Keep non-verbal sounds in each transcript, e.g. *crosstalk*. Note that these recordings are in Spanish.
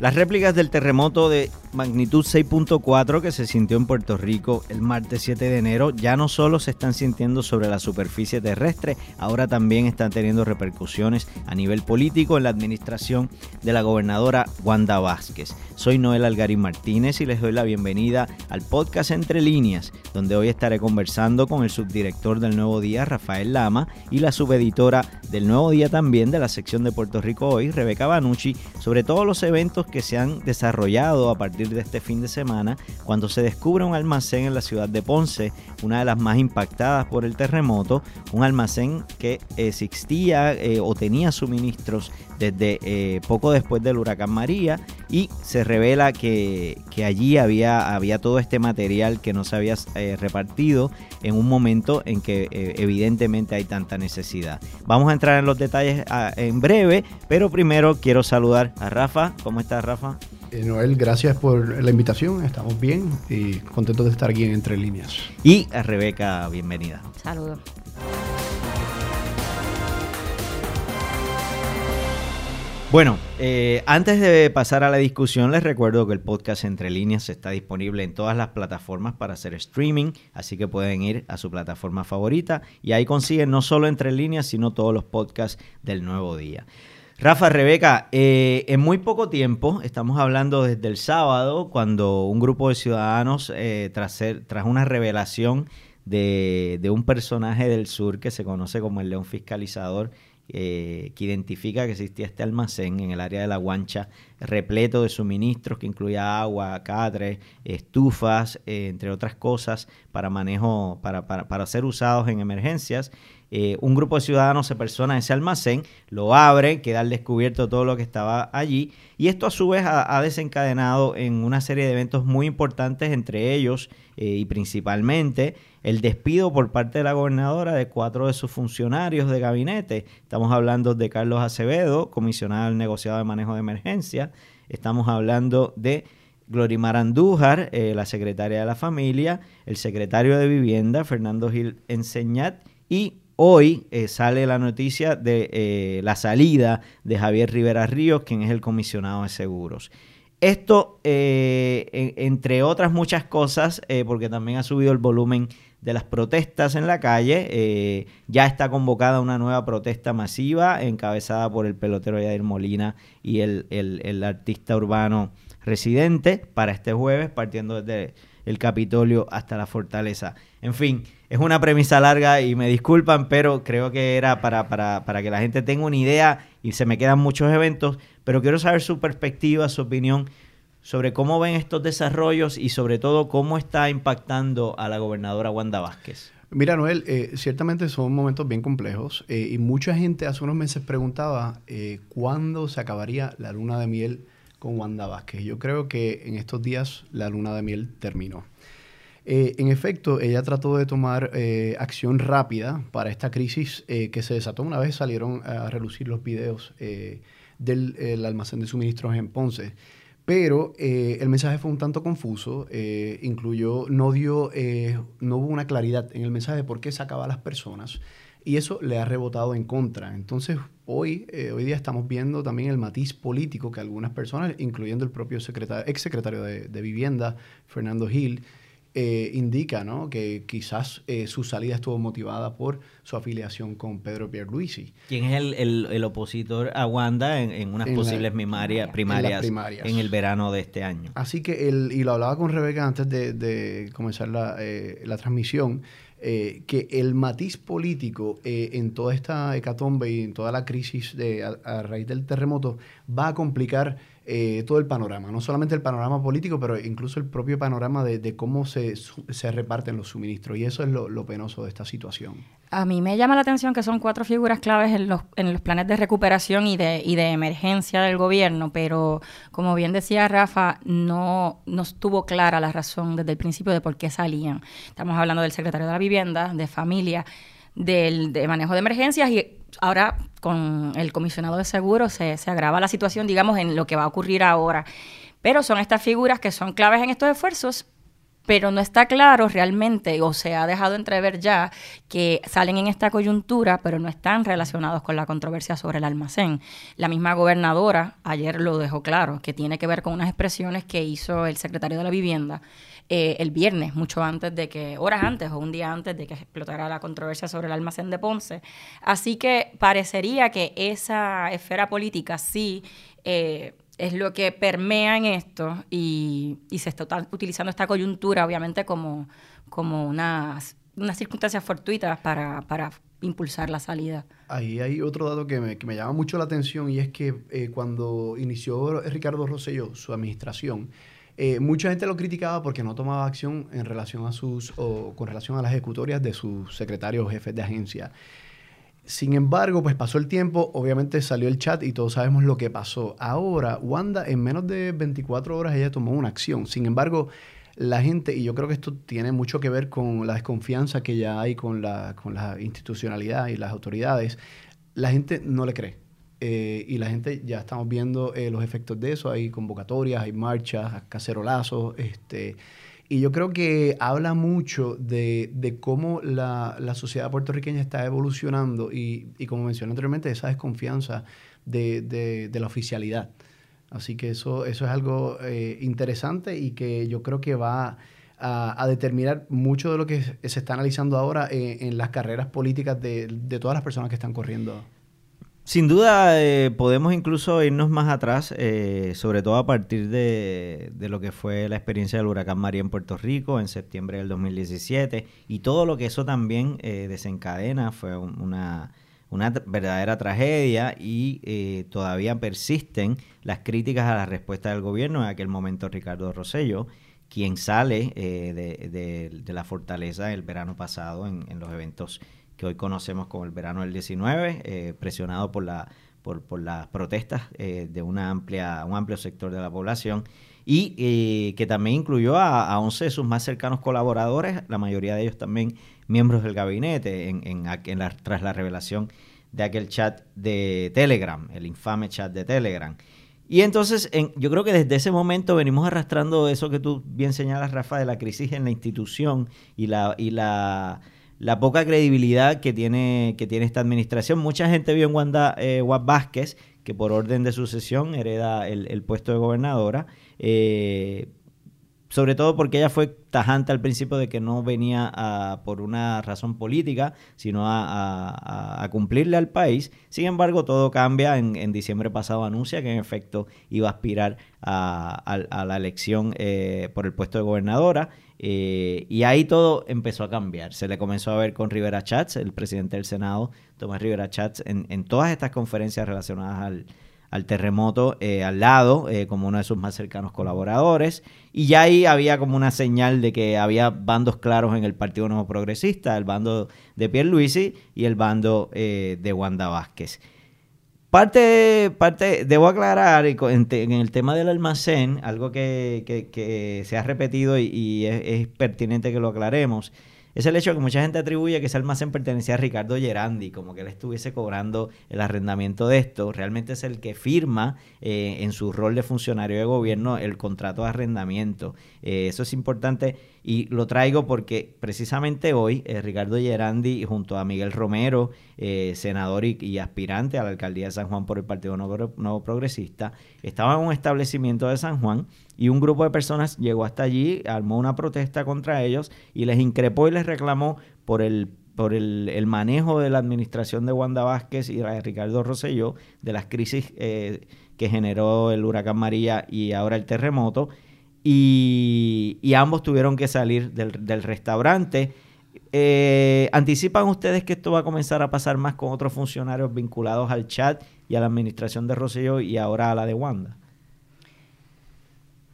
Las réplicas del terremoto de magnitud 6.4 que se sintió en Puerto Rico el martes 7 de enero ya no solo se están sintiendo sobre la superficie terrestre, ahora también están teniendo repercusiones a nivel político en la administración de la gobernadora Wanda Vázquez. Soy Noel Algarín Martínez y les doy la bienvenida al podcast Entre Líneas, donde hoy estaré conversando con el subdirector del Nuevo Día, Rafael Lama, y la subeditora del Nuevo Día también de la sección de Puerto Rico Hoy, Rebeca Banucci, sobre todos los eventos que se han desarrollado a partir de este fin de semana cuando se descubre un almacén en la ciudad de Ponce, una de las más impactadas por el terremoto, un almacén que existía eh, o tenía suministros desde eh, poco después del huracán María y se revela que, allí había, había, todo este material que no se había eh, repartido en un momento en que evidentemente hay tanta necesidad. Vamos a entrar en los detalles ah, en breve, pero primero quiero saludar a Rafa. ¿Cómo estás, Rafa? Eh, Noel, gracias por la invitación. Estamos bien y contentos de estar aquí en Entre Líneas. Y a Rebeca, bienvenida. Saludos. Bueno, eh, antes de pasar a la discusión, les recuerdo que el podcast Entre Líneas está disponible en todas las plataformas para hacer streaming, así que pueden ir a su plataforma favorita y ahí consiguen no solo Entre Líneas, sino todos los podcasts del nuevo día. Rafa, Rebeca, eh, en muy poco tiempo, estamos hablando desde el sábado, cuando un grupo de ciudadanos, eh, tras, tras una revelación de, un personaje del sur que se conoce como el león fiscalizador, eh, que identifica que existía este almacén en el área de la guancha repleto de suministros que incluía agua, catres, estufas, entre otras cosas para manejo, para, para, para ser usados en emergencias. Eh, un grupo de ciudadanos se persona en ese almacén, lo abre, queda al descubierto todo lo que estaba allí y esto a su vez ha, desencadenado en una serie de eventos muy importantes, entre ellos eh, y principalmente el despido por parte de la gobernadora de cuatro de sus funcionarios de gabinete. Estamos hablando de Carlos Acevedo, comisionado al negociado de manejo de emergencia. Estamos hablando de Glorimar Andújar, eh, la secretaria de la familia, el secretario de vivienda, Fernando Gil Enseñat, y Hoy eh, sale la noticia de eh, la salida de Javier Rivera Ríos, quien es el comisionado de seguros. Esto, eh, entre otras muchas cosas, porque también ha subido el volumen de las protestas en la calle, ya está convocada una nueva protesta masiva encabezada por el pelotero Yadir Molina y el, el artista urbano residente para este jueves, partiendo desde el Capitolio hasta la fortaleza. En fin, es una premisa larga y me disculpan, pero creo que era para, para, que la gente tenga una idea y se me quedan muchos eventos, pero quiero saber su perspectiva, su opinión sobre cómo ven estos desarrollos y sobre todo cómo está impactando a la gobernadora Wanda Vázquez. Mira, Noel, eh, ciertamente son momentos bien complejos eh, y mucha gente hace unos meses preguntaba eh, cuándo se acabaría la luna de miel con Wanda Vázquez. Yo creo que en estos días la luna de miel terminó. Eh, en efecto, ella trató de tomar eh, acción rápida para esta crisis eh, que se desató una vez salieron a relucir los videos del almacén de suministros en Ponce. Pero el mensaje fue un tanto confuso, incluyó, no dio, no hubo una claridad en el mensaje de por qué sacaba a las personas y eso le ha rebotado en contra. Entonces, hoy, hoy día estamos viendo también el matiz político que algunas personas, incluyendo el propio secretario, ex secretario de, de Vivienda, Fernando Gil, eh, indica ¿no? que quizás eh, su salida estuvo motivada por su afiliación con Pedro Pierluisi. ¿Quién es el, opositor a Wanda en, unas posibles primarias, en, el verano de este año? Así que, el, y lo hablaba con Rebeca antes de, comenzar la, eh, transmisión, que el matiz político en toda esta hecatombe y en toda la crisis de, a raíz del terremoto va a complicar eh, todo el panorama, no solamente el panorama político, pero incluso el propio panorama de, cómo se, se, reparten los suministros. Y eso es lo, penoso de esta situación. A mí me llama la atención que son cuatro figuras claves en los, en los planes de recuperación y de, y de emergencia del gobierno, pero como bien decía Rafa, no, no estuvo clara la razón desde el principio de por qué salían. Estamos hablando del secretario de la vivienda, de familia, del de manejo de emergencias y ahora con el comisionado de seguros se, se agrava la situación, digamos, en lo que va a ocurrir ahora. Pero son estas figuras que son claves en estos esfuerzos pero no está claro realmente, o se ha dejado entrever ya, que salen en esta coyuntura, pero no están relacionados con la controversia sobre el almacén. La misma gobernadora ayer lo dejó claro, que tiene que ver con unas expresiones que hizo el secretario de la Vivienda eh, el viernes, mucho antes de que, horas antes o un día antes de que explotara la controversia sobre el almacén de Ponce. Así que parecería que esa esfera política sí eh, es lo que permea en esto y, se está utilizando esta coyuntura, obviamente, como, como unas, unas circunstancias fortuitas para, para impulsar la salida. Ahí hay otro dato que me, que me llama mucho la atención y es que eh, cuando inició Ricardo Rosselló su administración, eh, mucha gente lo criticaba porque no tomaba acción en relación a sus, o con relación a las ejecutorias de sus secretarios o jefes de agencia. Sin embargo, pues pasó el tiempo, obviamente salió el chat y todos sabemos lo que pasó. Ahora, Wanda, en menos de 24 horas ella tomó una acción. Sin embargo, la gente, y yo creo que esto tiene mucho que ver con la desconfianza que ya hay con la, con la institucionalidad y las autoridades, la gente no le cree. Eh, y la gente ya estamos viendo eh, los efectos de eso. Hay convocatorias, hay marchas, cacerolazos. Este, y yo creo que habla mucho de, de cómo la, la, sociedad puertorriqueña está evolucionando y, y como mencioné anteriormente, esa desconfianza de, de, la oficialidad. Así que eso, eso es algo eh, interesante y que yo creo que va a, determinar mucho de lo que se está analizando ahora en, en las carreras políticas de, de todas las personas que están corriendo. Sin duda eh, podemos incluso irnos más atrás, eh, sobre todo a partir de, lo que fue la experiencia del huracán María en Puerto Rico en septiembre del 2017 y todo lo que eso también eh, desencadena fue una, una, verdadera tragedia y todavía persisten las críticas a la respuesta del gobierno. En aquel momento Ricardo Rosello, quien sale de, de, la fortaleza el verano pasado en los eventos que hoy conocemos como el verano del 19, eh, presionado por, la, por, por las protestas eh, de una amplia, un amplio sector de la población y eh, que también incluyó a, a, 11 de sus más cercanos colaboradores, la mayoría de ellos también miembros del gabinete, en, en, en la, tras la revelación de aquel chat de Telegram, el infame chat de Telegram. Y entonces, en, yo creo que desde ese momento venimos arrastrando eso que tú bien señalas, Rafa, de la crisis en la institución y la, y la la poca credibilidad que tiene, que tiene esta administración. Mucha gente vio en Wanda eh, Vázquez, que por orden de sucesión hereda el, puesto de gobernadora, eh, sobre todo porque ella fue tajante al principio de que no venía a, por una razón política, sino a, cumplirle al país. Sin embargo, todo cambia. En, en, diciembre pasado anuncia que en efecto iba a aspirar a, la elección eh, por el puesto de gobernadora. Eh, y ahí todo empezó a cambiar. Se le comenzó a ver con Rivera Chats, el presidente del Senado, Tomás Rivera Chats, en, todas estas conferencias relacionadas al, terremoto eh, al lado, eh, como uno de sus más cercanos colaboradores. Y ya ahí había como una señal de que había bandos claros en el Partido Nuevo Progresista, el bando de Pierre Luisi y el bando de Wanda Vázquez. Parte, parte, debo aclarar en, el tema del almacén, algo que, que, se ha repetido y, es, pertinente que lo aclaremos, es el hecho que mucha gente atribuye que ese almacén pertenecía a Ricardo Gerandi, como que él estuviese cobrando el arrendamiento de esto. Realmente es el que firma eh, en su rol de funcionario de gobierno el contrato de arrendamiento. Eh, eso es importante y lo traigo porque precisamente hoy eh, Ricardo Gerandi junto a Miguel Romero, senador y, aspirante a la alcaldía de San Juan por el Partido Nuevo, Progresista, estaban en un establecimiento de San Juan y un grupo de personas llegó hasta allí, armó una protesta contra ellos y les increpó y les reclamó por el por el, manejo de la administración de Wanda Vázquez y de Ricardo Rosselló, de las crisis eh, que generó el huracán María y ahora el terremoto, y, ambos tuvieron que salir del, restaurante. Eh, ¿Anticipan ustedes que esto va a comenzar a pasar más con otros funcionarios vinculados al chat y a la administración de Rosselló y ahora a la de Wanda?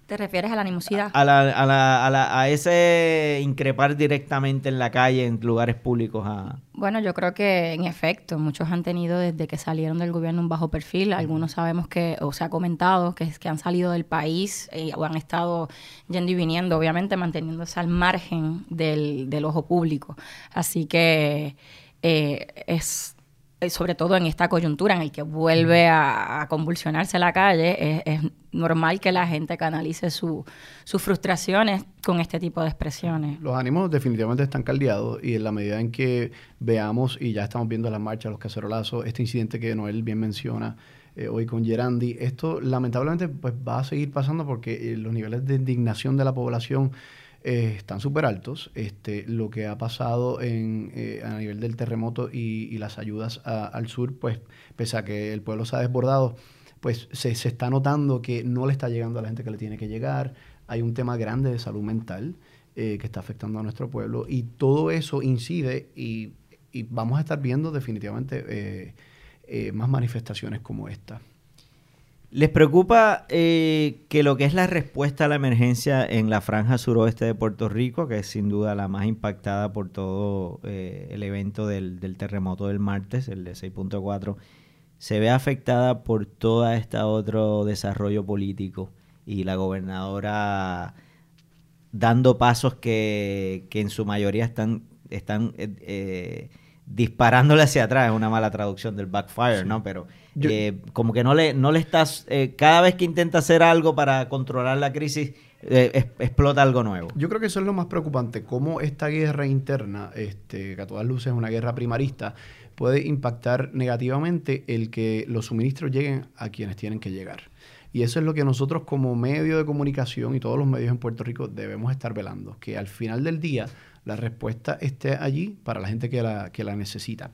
¿Te refieres a la animosidad? A, la, a, la, a, ese increpar directamente en la calle, en lugares públicos. A... Bueno, yo creo que en efecto, muchos han tenido desde que salieron del gobierno un bajo perfil. Algunos sabemos que, o se ha comentado, que, que han salido del país eh, o han estado yendo y viniendo, obviamente manteniéndose al margen del, del ojo público. Así que eh, es sobre todo en esta coyuntura en el que vuelve a, convulsionarse la calle, es, normal que la gente canalice sus frustraciones con este tipo de expresiones. Los ánimos definitivamente están caldeados y en la medida en que veamos, y ya estamos viendo las marchas, los cacerolazos, este incidente que Noel bien menciona, eh, hoy con Gerandi. Esto lamentablemente pues, va a seguir pasando porque eh, los niveles de indignación de la población eh, están súper altos. Este, lo que ha pasado en, a nivel del terremoto y, las ayudas al sur, pues pese a que el pueblo se ha desbordado, pues se, se, está notando que no le está llegando a la gente que le tiene que llegar. Hay un tema grande de salud mental que está afectando a nuestro pueblo y todo eso incide y, y vamos a estar viendo definitivamente eh, más manifestaciones como esta. ¿Les preocupa eh, que lo que es la respuesta a la emergencia en la franja suroeste de Puerto Rico, que es sin duda la más impactada por todo eh, el evento del, terremoto del martes, el de 6.4, se ve afectada por todo este otro desarrollo político y la gobernadora dando pasos que, en su mayoría están, están disparándole hacia atrás, es una mala traducción del backfire, ¿no? Pero eh, como que no le, no le estás, eh, cada vez que intenta hacer algo para controlar la crisis, eh, explota algo nuevo. Yo creo que eso es lo más preocupante, cómo esta guerra interna, este, que a todas luces es una guerra primarista, puede impactar negativamente el que los suministros lleguen a quienes tienen que llegar. Y eso es lo que nosotros como medio de comunicación y todos los medios en Puerto Rico debemos estar velando, que al final del día la respuesta esté allí para la gente que la, que la necesita.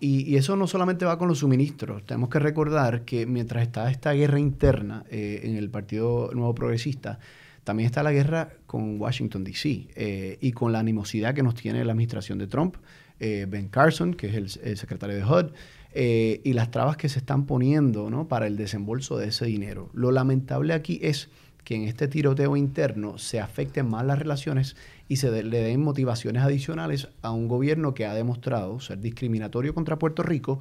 Y, eso no solamente va con los suministros. Tenemos que recordar que mientras está esta guerra interna eh, en el Partido Nuevo Progresista, también está la guerra con Washington, D.C. Eh, y con la animosidad que nos tiene la administración de Trump, eh, Ben Carson, que es el, secretario de HUD, y las trabas que se están poniendo ¿no? para el desembolso de ese dinero. Lo lamentable aquí es que en este tiroteo interno se afecten más las relaciones y se le den motivaciones adicionales a un gobierno que ha demostrado ser discriminatorio contra Puerto Rico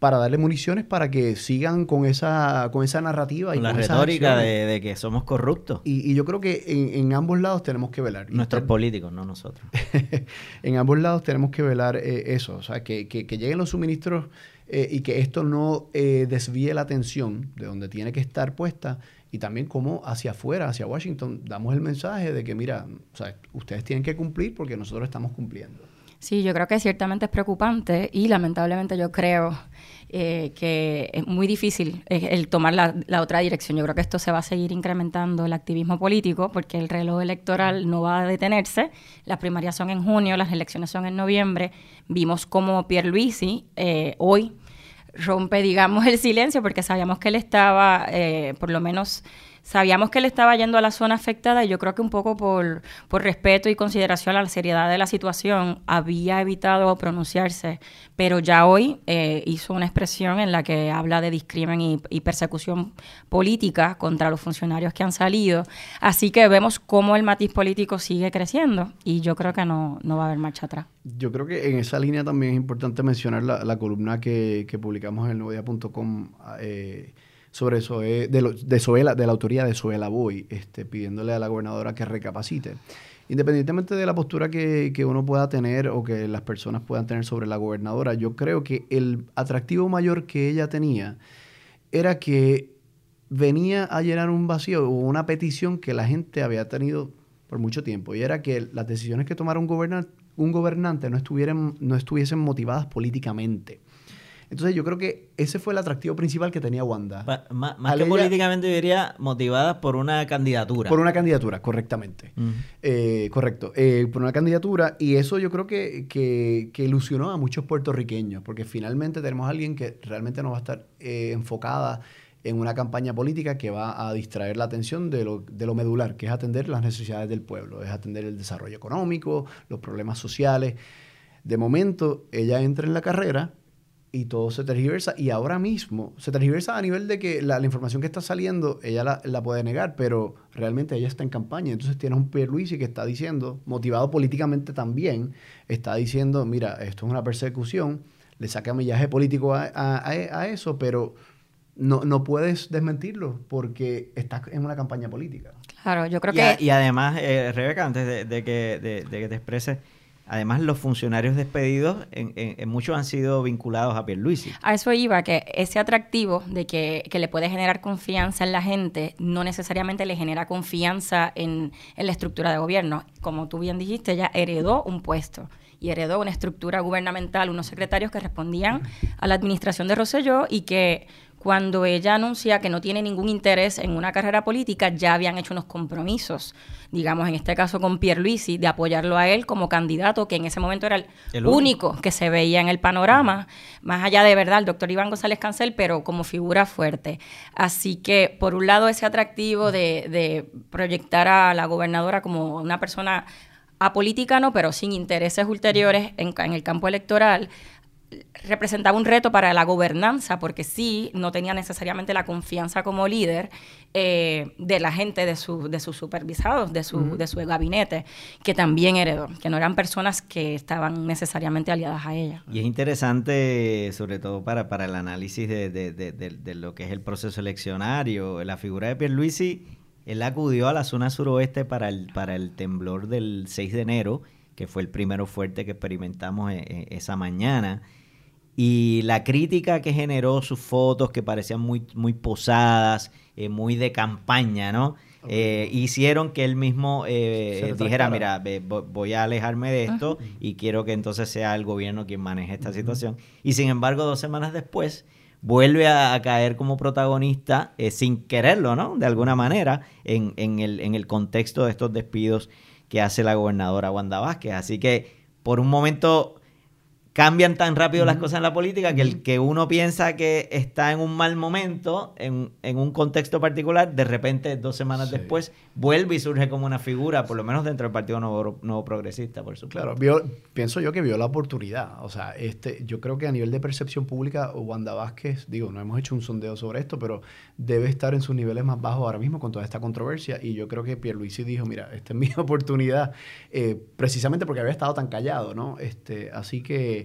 para darle municiones para que sigan con esa, con esa narrativa. y la retórica de, que somos corruptos. Y, yo creo que en, ambos lados tenemos que velar. Nuestros políticos, no nosotros. *laughs* en ambos lados tenemos que velar eh, eso, o sea, que, que, lleguen los suministros eh, y que esto no eh, desvíe la atención de donde tiene que estar puesta y también como hacia afuera, hacia Washington, damos el mensaje de que, mira, ustedes tienen que cumplir porque nosotros estamos cumpliendo. Sí, yo creo que ciertamente es preocupante y lamentablemente yo creo eh, que es muy difícil eh, el tomar la, la, otra dirección. Yo creo que esto se va a seguir incrementando el activismo político porque el reloj electoral no va a detenerse. Las primarias son en junio, las elecciones son en noviembre. Vimos como Pierluisi eh, hoy rompe, digamos, el silencio porque sabíamos que él estaba, eh, por lo menos Sabíamos que él estaba yendo a la zona afectada y yo creo que un poco por, por respeto y consideración a la seriedad de la situación había evitado pronunciarse, pero ya hoy eh, hizo una expresión en la que habla de discrimen y, persecución política contra los funcionarios que han salido. Así que vemos cómo el matiz político sigue creciendo y yo creo que no, no va a haber marcha atrás. Yo creo que en esa línea también es importante mencionar la, columna que, que publicamos en el nuevodía.com. Eh, sobre eso, de, de, de la autoría de Zoela Boy, este, pidiéndole a la gobernadora que recapacite. Independientemente de la postura que, uno pueda tener o que las personas puedan tener sobre la gobernadora, yo creo que el atractivo mayor que ella tenía era que venía a llenar un vacío o una petición que la gente había tenido por mucho tiempo, y era que las decisiones que tomara un, un gobernante no, estuvieran, no estuviesen motivadas políticamente. Entonces yo creo que ese fue el atractivo principal que tenía Wanda. más que políticamente diría motivada por una candidatura. Por una candidatura, correctamente. Eh, correcto. Eh, por una candidatura y eso yo creo que, que, ilusionó a muchos puertorriqueños porque finalmente tenemos a alguien que realmente no va a estar eh, enfocada en una campaña política que va a distraer la atención de lo, de lo medular, que es atender las necesidades del pueblo, es atender el desarrollo económico, los problemas sociales. De momento, ella entra en la carrera y todo se tergiversa. Y ahora mismo se tergiversa a nivel de que la, información que está saliendo, ella la, puede negar, pero realmente ella está en campaña. Entonces tienes un Pierluisi que está diciendo, motivado políticamente también, está diciendo, mira, esto es una persecución, le saca millaje político a, a, eso, pero no, no puedes desmentirlo porque estás en una campaña política. Claro, yo creo que... Y además, eh, Rebeca, antes de, que, de, de que te expreses además los funcionarios despedidos muchos han sido vinculados a Pierluisi. A eso iba, que ese atractivo de que, le puede generar confianza en la gente no necesariamente le genera confianza en, en la estructura de gobierno. Como tú bien dijiste, ella heredó un puesto y heredó una estructura gubernamental, unos secretarios que respondían a la administración de Rosselló y que cuando ella anuncia que no tiene ningún interés en una carrera política, ya habían hecho unos compromisos, digamos en este caso con Pierluisi, de apoyarlo a él como candidato, que en ese momento era el, único que se veía en el panorama, más allá de verdad, el doctor Iván González Cancel, pero como figura fuerte. Así que, por un lado, ese atractivo de, de proyectar a la gobernadora como una persona apolítica, no, pero sin intereses ulteriores en, en el campo electoral, representaba un reto para la gobernanza, porque sí, no tenía necesariamente la confianza como líder eh, de la gente, de, su, de sus supervisados, de su, de su gabinete, que también heredó, que no eran personas que estaban necesariamente aliadas a ella. Y es interesante, sobre todo para, para el análisis de, de, de, de lo que es el proceso eleccionario, la figura de Pierluisi, él acudió a la zona suroeste para el, para el temblor del 6 de enero, que fue el primero fuerte que experimentamos eh, eh, esa mañana y la crítica que generó sus fotos, que parecían muy, muy posadas, eh, muy de campaña, ¿no? Eh, hicieron que él mismo eh, dijera, mira, voy a alejarme de esto y quiero que entonces sea el gobierno quien maneje esta situación. Y sin embargo, dos semanas después, vuelve a, caer como protagonista sin quererlo, ¿no? De alguna manera, en, en, el, en el contexto de estos despidos que hace la gobernadora Wanda Vázquez. Así que por un momento cambian tan rápido las cosas en la política que el que uno piensa que está en un mal momento, en, un contexto particular, de repente, dos semanas después, vuelve y surge como una figura, por lo menos dentro del Partido Nuevo, Progresista, por supuesto. Claro, pienso yo que vio la oportunidad. O sea, este, yo creo que a nivel de percepción pública, Wanda Vázquez, digo, no hemos hecho un sondeo sobre esto, pero debe estar en sus niveles más bajos ahora mismo con toda esta controversia. Y yo creo que Pierluisi dijo, mira, esta es mi *laughs* oportunidad, eh, precisamente porque había estado tan callado, ¿no? Este, así que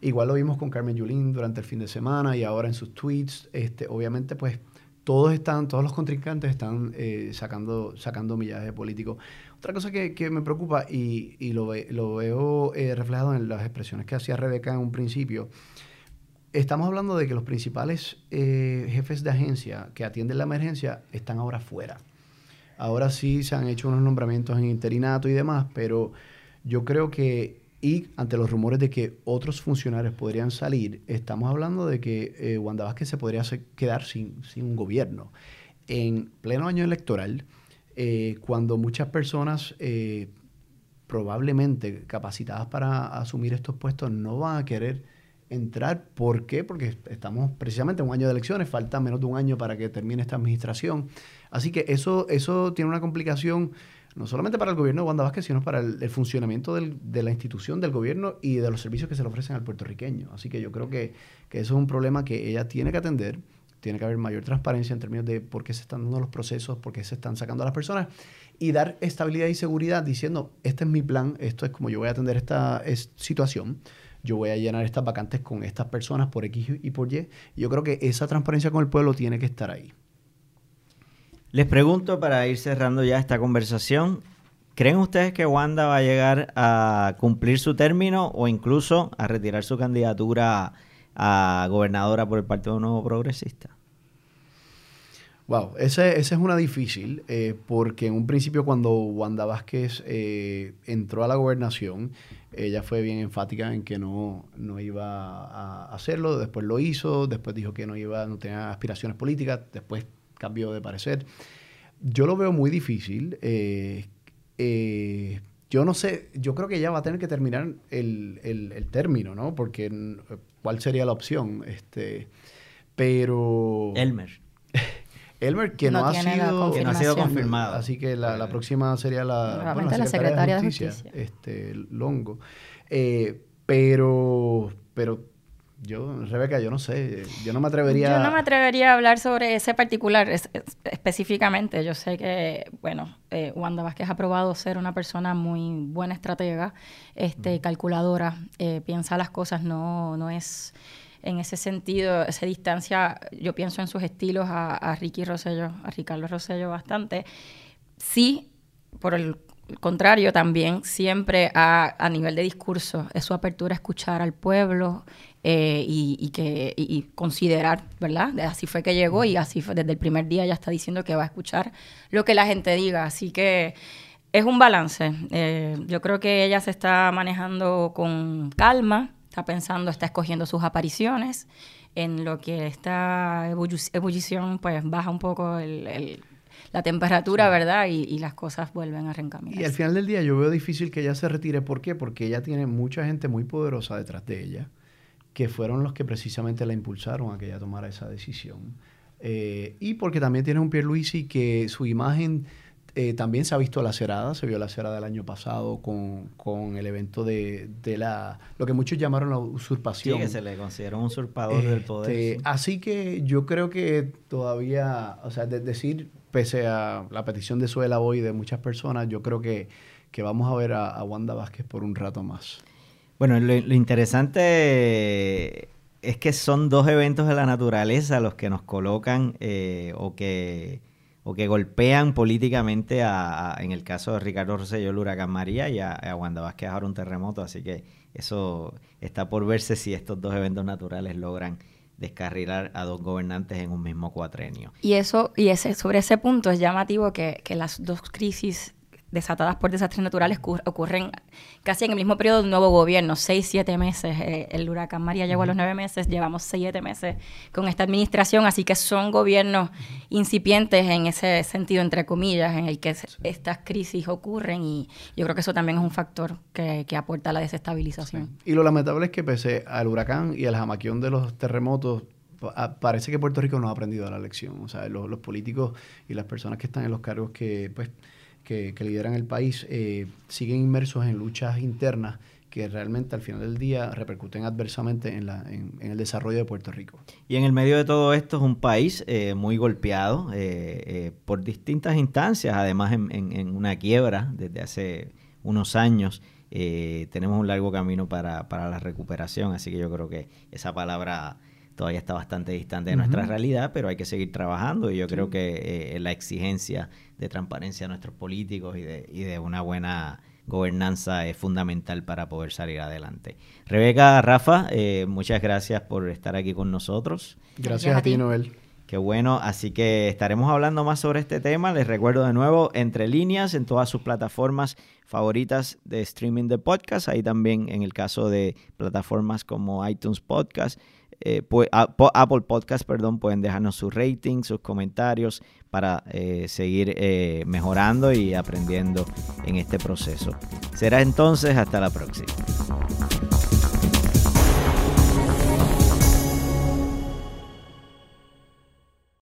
Igual lo vimos con Carmen Yulín durante el fin de semana y ahora en sus tweets. Este, obviamente, pues todos están, todos los contrincantes están eh, sacando, sacando millaje político. Otra cosa que, me preocupa y, y lo, lo, veo eh, reflejado en las expresiones que hacía Rebeca en un principio, estamos hablando de que los principales eh, jefes de agencia que atienden la emergencia están ahora fuera. Ahora sí se han hecho unos nombramientos en interinato y demás, pero yo creo que y ante los rumores de que otros funcionarios podrían salir, estamos hablando de que eh, Wanda Vázquez se podría quedar sin, sin, un gobierno. En pleno año electoral, eh, cuando muchas personas eh, probablemente capacitadas para asumir estos puestos no van a querer entrar. ¿Por qué? Porque estamos precisamente en un año de elecciones, falta menos de un año para que termine esta administración. Así que eso, eso tiene una complicación no solamente para el gobierno de Wanda Vázquez, sino para el, funcionamiento de la institución, del gobierno y de los servicios que se le ofrecen al puertorriqueño. Así que yo creo que, eso es un problema que ella tiene que atender. Tiene que haber mayor transparencia en términos de por qué se están dando los procesos, por qué se están sacando a las personas y dar estabilidad y seguridad diciendo, este es mi plan, esto es como yo voy a atender esta situación yo voy a llenar estas vacantes con estas personas por X y por. Y yo creo que esa transparencia con el pueblo tiene que estar ahí. Les pregunto para ir cerrando ya esta conversación, ¿creen ustedes que Wanda va a llegar a cumplir su término o incluso a retirar su candidatura a gobernadora por el Partido Nuevo Progresista? Wow, esa es una difícil, eh, porque en un principio cuando Wanda Vázquez eh, entró a la gobernación, ella fue bien enfática en que no, no iba a hacerlo, después lo hizo, después dijo que no iba, no tenía aspiraciones políticas, después cambio de parecer. Yo lo veo muy difícil. Eh, eh, yo no sé, yo creo que ella va a tener que terminar el, el, término, ¿no? Porque ¿cuál sería la opción? Este, pero... Elmer. *laughs* Elmer, que no, ha sido, que no ha sido confirmado. Así que la, la próxima sería la, bueno, la, secretaria, de Justicia, Este, Longo. Eh, pero, pero yo, Rebeca, yo no sé, yo no me atrevería... Yo no me atrevería a hablar sobre ese particular específicamente. Yo sé que, bueno, eh, Wanda Vázquez ha probado ser una persona muy buena estratega, este, calculadora, eh, piensa las cosas, no, no es en ese sentido, esa distancia, yo pienso en sus estilos a, a Ricky Rosello, a Ricardo Rosello bastante. Sí, por el contrario, también siempre a, a nivel de discurso es su apertura a escuchar al pueblo eh, y, que y, considerar, ¿verdad? Así fue que llegó y así fue desde el primer día ya está diciendo que va a escuchar lo que la gente diga. Así que es un balance. Eh, yo creo que ella se está manejando con calma, está pensando, está escogiendo sus apariciones. En lo que esta ebullición, pues baja un poco el la temperatura, ¿verdad? Y, las cosas vuelven a reencaminar. Y al final del día yo veo difícil que ella se retire. ¿Por qué? Porque ella tiene mucha gente muy poderosa detrás de ella, que fueron los que precisamente la impulsaron a que ella tomara esa decisión. Eh, y porque también tiene un Pierluisi que su imagen eh, también se ha visto lacerada, se vio lacerada el año pasado con, con el evento de, de, la lo que muchos llamaron la usurpación. Sí, que se le considera un usurpador del poder. Este, así que yo creo que todavía, o sea, de decir pese a la petición de Suela hoy de muchas personas, yo creo que, que vamos a ver a, Wanda Vázquez por un rato más. Bueno, lo, interesante es que son dos eventos de la naturaleza los que nos colocan eh, o, que, o que golpean políticamente a, en el caso de Ricardo Rosselló, el huracán María, y a, a Wanda Vázquez ahora un terremoto, así que eso está por verse si estos dos eventos naturales logran descarrilar a dos gobernantes en un mismo cuatrenio. Y eso, y ese, sobre ese punto es llamativo que, que las dos crisis desatadas por desastres naturales ocurren casi en el mismo periodo de un nuevo gobierno, seis, siete meses. Eh, el huracán María llegó a los nueve meses, llevamos siete meses con esta administración, así que son gobiernos incipientes en ese sentido, entre comillas, en el que estas crisis ocurren y yo creo que eso también es un factor que, aporta a la desestabilización. Y lo lamentable es que pese al huracán y al jamaquión de los terremotos, parece que Puerto Rico no ha aprendido la lección. O sea, los, los políticos y las personas que están en los cargos que, pues, que, lideran el país eh, siguen inmersos en luchas internas que realmente al final del día repercuten adversamente en, la, en, el desarrollo de Puerto Rico. Y en el medio de todo esto es un país eh, muy golpeado eh, por distintas instancias, además en, en, una quiebra desde hace unos años. tenemos un largo camino para, para la recuperación, así que yo creo que esa palabra todavía está bastante distante de nuestra realidad, pero hay que seguir trabajando y yo creo que la exigencia de transparencia a nuestros políticos y de, y de una buena gobernanza es fundamental para poder salir adelante. Rebeca, Rafa, eh, muchas gracias por estar aquí con nosotros. Gracias, a ti, Noel. Qué bueno, así que estaremos hablando más sobre este tema. Les recuerdo de nuevo, entre líneas, en todas sus plataformas favoritas de streaming de podcast, ahí también en el caso de plataformas como iTunes Podcast eh, Apple Podcast, perdón, pueden dejarnos su rating, sus comentarios para eh, seguir eh, mejorando y aprendiendo en este proceso. Será entonces hasta la próxima.